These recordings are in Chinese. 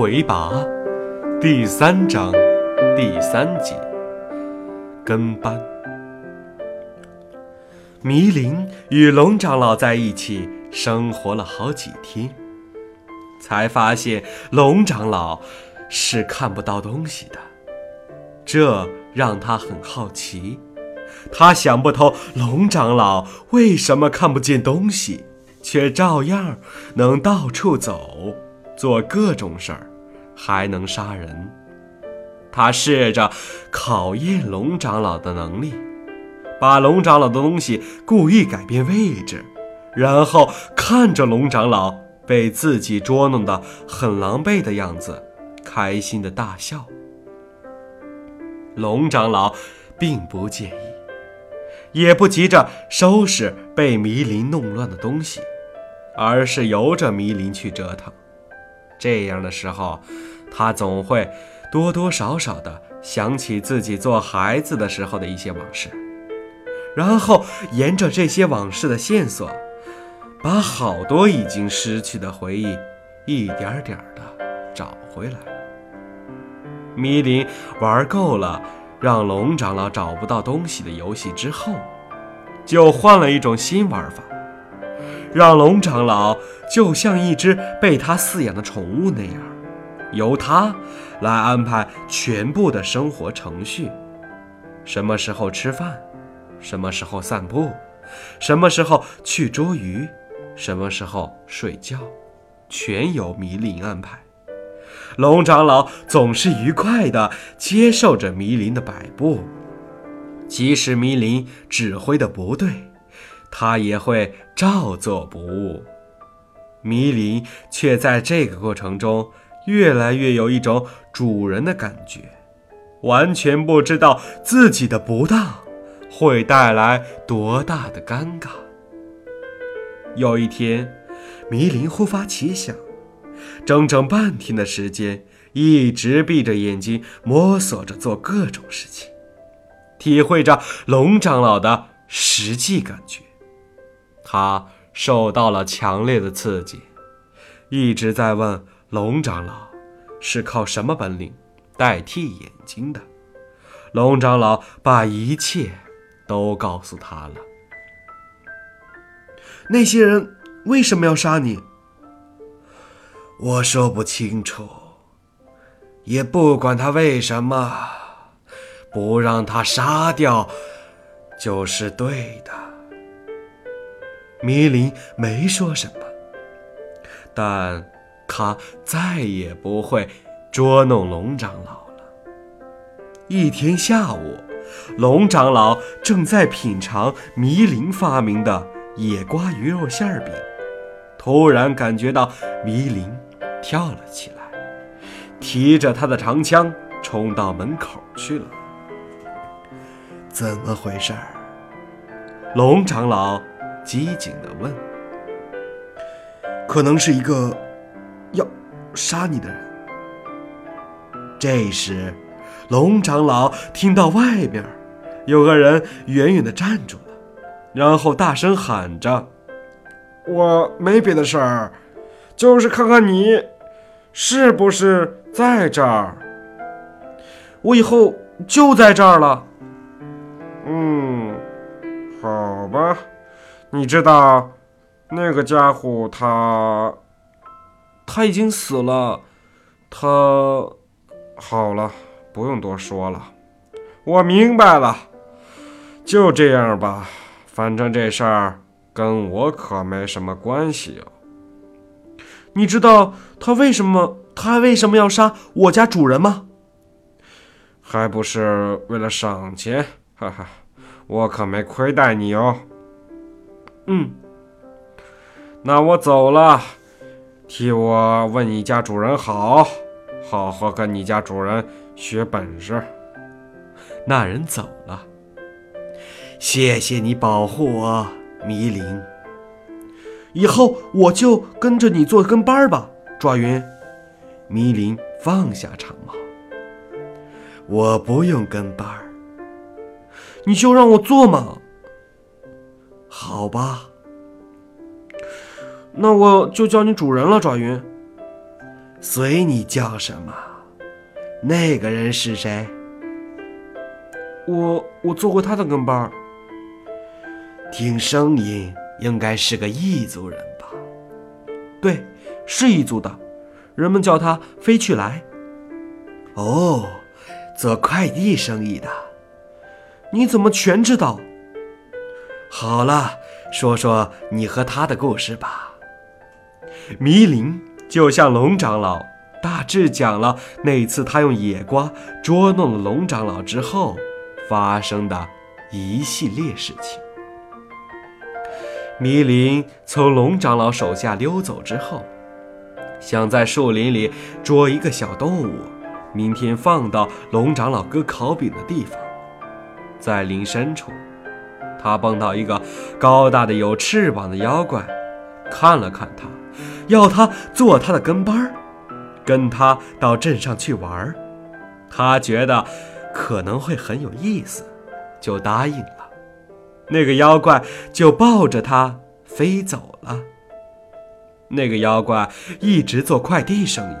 回拔第三章第三节跟班。迷林与龙长老在一起生活了好几天，才发现龙长老是看不到东西的，这让他很好奇。他想不通龙长老为什么看不见东西，却照样能到处走，做各种事儿，还能杀人。他试着考验龙长老的能力，把龙长老的东西故意改变位置，然后看着龙长老被自己捉弄得很狼狈的样子，开心的大笑。龙长老并不介意。也不急着收拾被迷林弄乱的东西，而是由着迷林去折腾。这样的时候，他总会多多少少的想起自己做孩子的时候的一些往事，然后沿着这些往事的线索，把好多已经失去的回忆一点点的找回来。迷林玩够了。让龙长老找不到东西的游戏之后，就换了一种新玩法，让龙长老就像一只被他饲养的宠物那样，由他来安排全部的生活程序：什么时候吃饭，什么时候散步，什么时候去捉鱼，什么时候睡觉，全由迷林安排。龙长老总是愉快地接受着迷林的摆布，即使迷林指挥的不对，他也会照做不误。迷林却在这个过程中越来越有一种主人的感觉，完全不知道自己的不当会带来多大的尴尬。有一天，迷林忽发奇想。整整半天的时间，一直闭着眼睛摸索着做各种事情，体会着龙长老的实际感觉。他受到了强烈的刺激，一直在问龙长老是靠什么本领代替眼睛的。龙长老把一切都告诉他了。那些人为什么要杀你？我说不清楚，也不管他为什么，不让他杀掉就是对的。迷林没说什么，但他再也不会捉弄龙长老了。一天下午，龙长老正在品尝迷林发明的野瓜鱼肉馅饼，突然感觉到迷林。跳了起来，提着他的长枪冲到门口去了。怎么回事儿？龙长老机警地问。可能是一个要杀你的人。这时，龙长老听到外边有个人远远地站住了，然后大声喊着：“我没别的事儿。”就是看看你，是不是在这儿？我以后就在这儿了。嗯，好吧。你知道那个家伙他他已经死了。他好了，不用多说了。我明白了，就这样吧。反正这事儿跟我可没什么关系哟。你知道他为什么他为什么要杀我家主人吗？还不是为了省钱，哈哈，我可没亏待你哦。嗯，那我走了，替我问你家主人好，好好跟你家主人学本事。那人走了，谢谢你保护我，迷林。以后我就跟着你做跟班吧，抓云。迷林放下长矛，我不用跟班儿，你就让我做嘛。好吧，那我就叫你主人了，爪云。随你叫什么。那个人是谁？我我做过他的跟班儿。听声音应该是个异族人吧？对，是异族的，人们叫他飞去来。哦，做快递生意的。你怎么全知道？好了，说说你和他的故事吧。迷林就向龙长老大致讲了那次他用野瓜捉弄了龙长老之后发生的一系列事情。迷林从龙长老手下溜走之后，想在树林里捉一个小动物，明天放到龙长老割烤饼的地方。在林深处，他碰到一个高大的有翅膀的妖怪，看了看他，要他做他的跟班儿，跟他到镇上去玩儿。他觉得可能会很有意思，就答应了。那个妖怪就抱着他飞走了。那个妖怪一直做快递生意，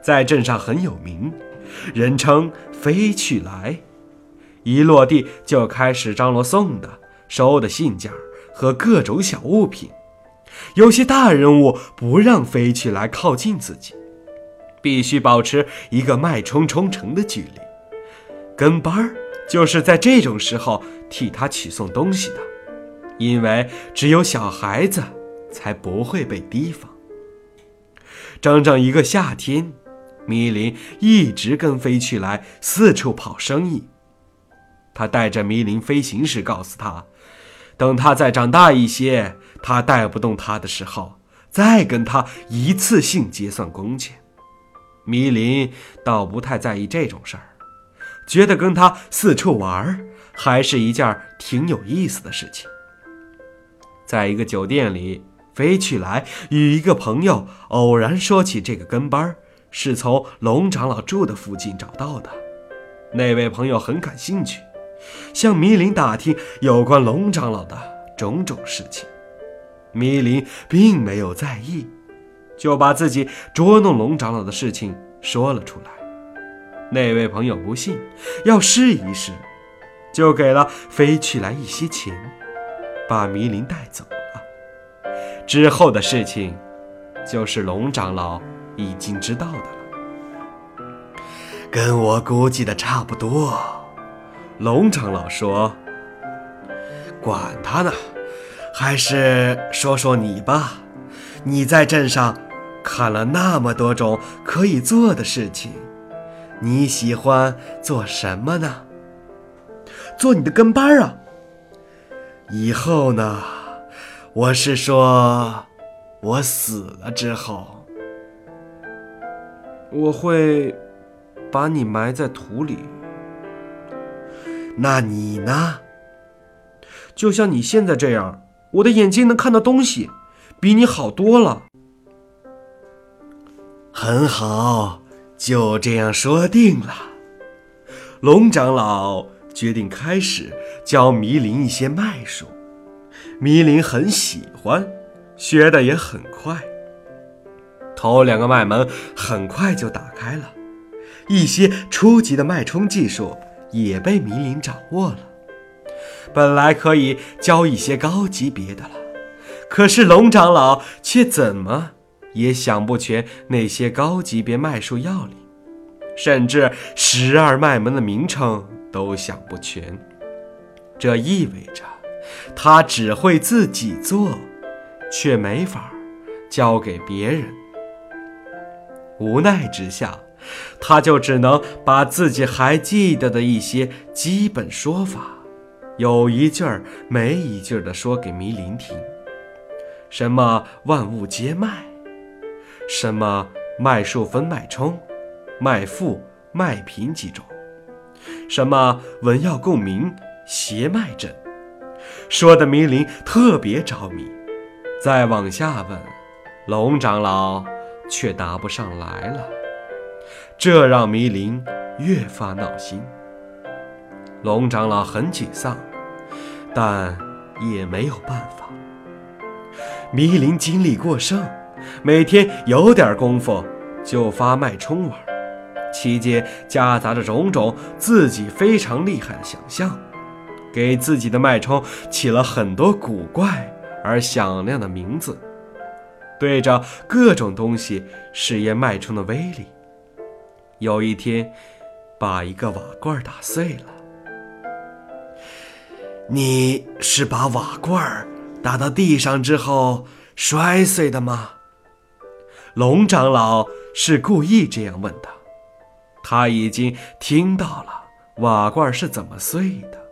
在镇上很有名，人称“飞去来”。一落地就开始张罗送的、收的信件和各种小物品。有些大人物不让飞去来靠近自己，必须保持一个脉冲冲程的距离。跟班儿就是在这种时候替他取送东西的，因为只有小孩子才不会被提防。整整一个夏天，米林一直跟飞去来四处跑生意。他带着迷林飞行时，告诉他，等他再长大一些，他带不动他的时候，再跟他一次性结算工钱。迷林倒不太在意这种事儿，觉得跟他四处玩还是一件挺有意思的事情。在一个酒店里，飞去来与一个朋友偶然说起这个跟班是从龙长老住的附近找到的，那位朋友很感兴趣。向迷林打听有关龙长老的种种事情，迷林并没有在意，就把自己捉弄龙长老的事情说了出来。那位朋友不信，要试一试，就给了飞去来一些钱，把迷林带走了。之后的事情，就是龙长老已经知道的了，跟我估计的差不多。龙长老说：“管他呢，还是说说你吧。你在镇上看了那么多种可以做的事情，你喜欢做什么呢？做你的跟班啊。以后呢？我是说，我死了之后，我会把你埋在土里。”那你呢？就像你现在这样，我的眼睛能看到东西，比你好多了。很好，就这样说定了。龙长老决定开始教迷林一些脉术，迷林很喜欢，学的也很快。头两个脉门很快就打开了，一些初级的脉冲技术。也被迷林掌握了。本来可以教一些高级别的了，可是龙长老却怎么也想不全那些高级别脉术要领，甚至十二脉门的名称都想不全。这意味着他只会自己做，却没法教给别人。无奈之下。他就只能把自己还记得的一些基本说法，有一句儿没一句儿的说给迷林听。什么万物皆脉，什么脉数分脉冲、脉腹、脉平几种，什么文药共鸣、邪脉阵，说的迷林特别着迷。再往下问，龙长老却答不上来了。这让迷林越发闹心。龙长老很沮丧，但也没有办法。迷林精力过剩，每天有点功夫就发脉冲玩，期间夹杂着种种自己非常厉害的想象，给自己的脉冲起了很多古怪而响亮的名字，对着各种东西试验脉冲的威力。有一天，把一个瓦罐打碎了。你是把瓦罐打到地上之后摔碎的吗？龙长老是故意这样问的。他已经听到了瓦罐是怎么碎的，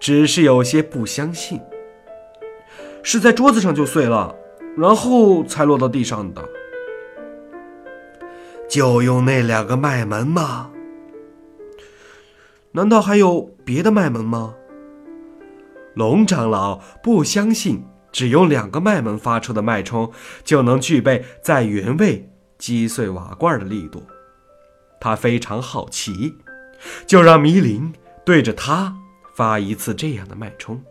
只是有些不相信。是在桌子上就碎了，然后才落到地上的。就用那两个脉门吗？难道还有别的脉门吗？龙长老不相信，只用两个脉门发出的脉冲就能具备在原位击碎瓦罐的力度。他非常好奇，就让迷林对着他发一次这样的脉冲。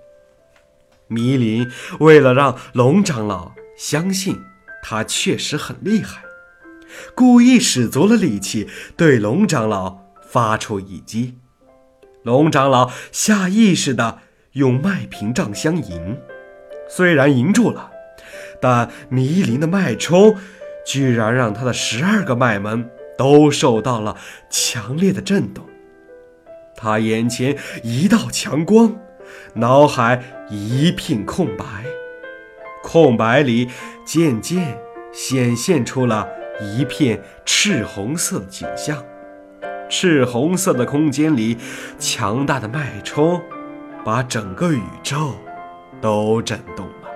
迷林为了让龙长老相信他确实很厉害，故意使足了力气对龙长老发出一击。龙长老下意识的。用麦屏障相迎，虽然迎住了，但迷离的脉冲居然让他的十二个脉门都受到了强烈的震动。他眼前一道强光，脑海一片空白，空白里渐渐显现出了一片赤红色的景象。赤红色的空间里，强大的脉冲。把整个宇宙都震动了。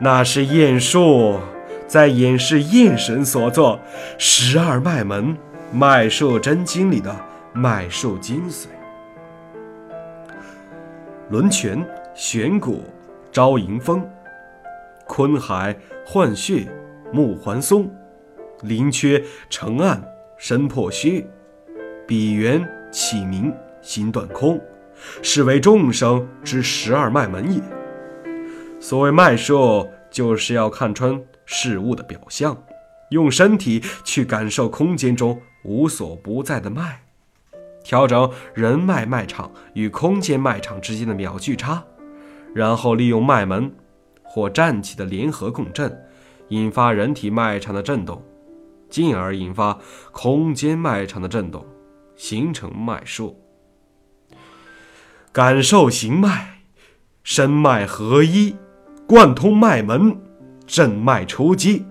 那是雁术在演示雁神所作十二脉门脉术真经里的脉术精髓。轮泉、玄谷、招迎风、坤海、换穴、木环松、灵缺、成暗、身破虚、比缘、启明。心断空，是为众生之十二脉门也。所谓脉术，就是要看穿事物的表象，用身体去感受空间中无所不在的脉，调整人脉脉场与空间脉场之间的秒距差，然后利用脉门或战气的联合共振，引发人体脉场的震动，进而引发空间脉场的震动，形成脉术。感受行脉，身脉合一，贯通脉门，震脉出击。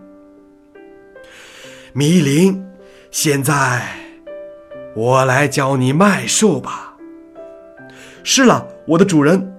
迷灵，现在我来教你脉术吧。是了，我的主人。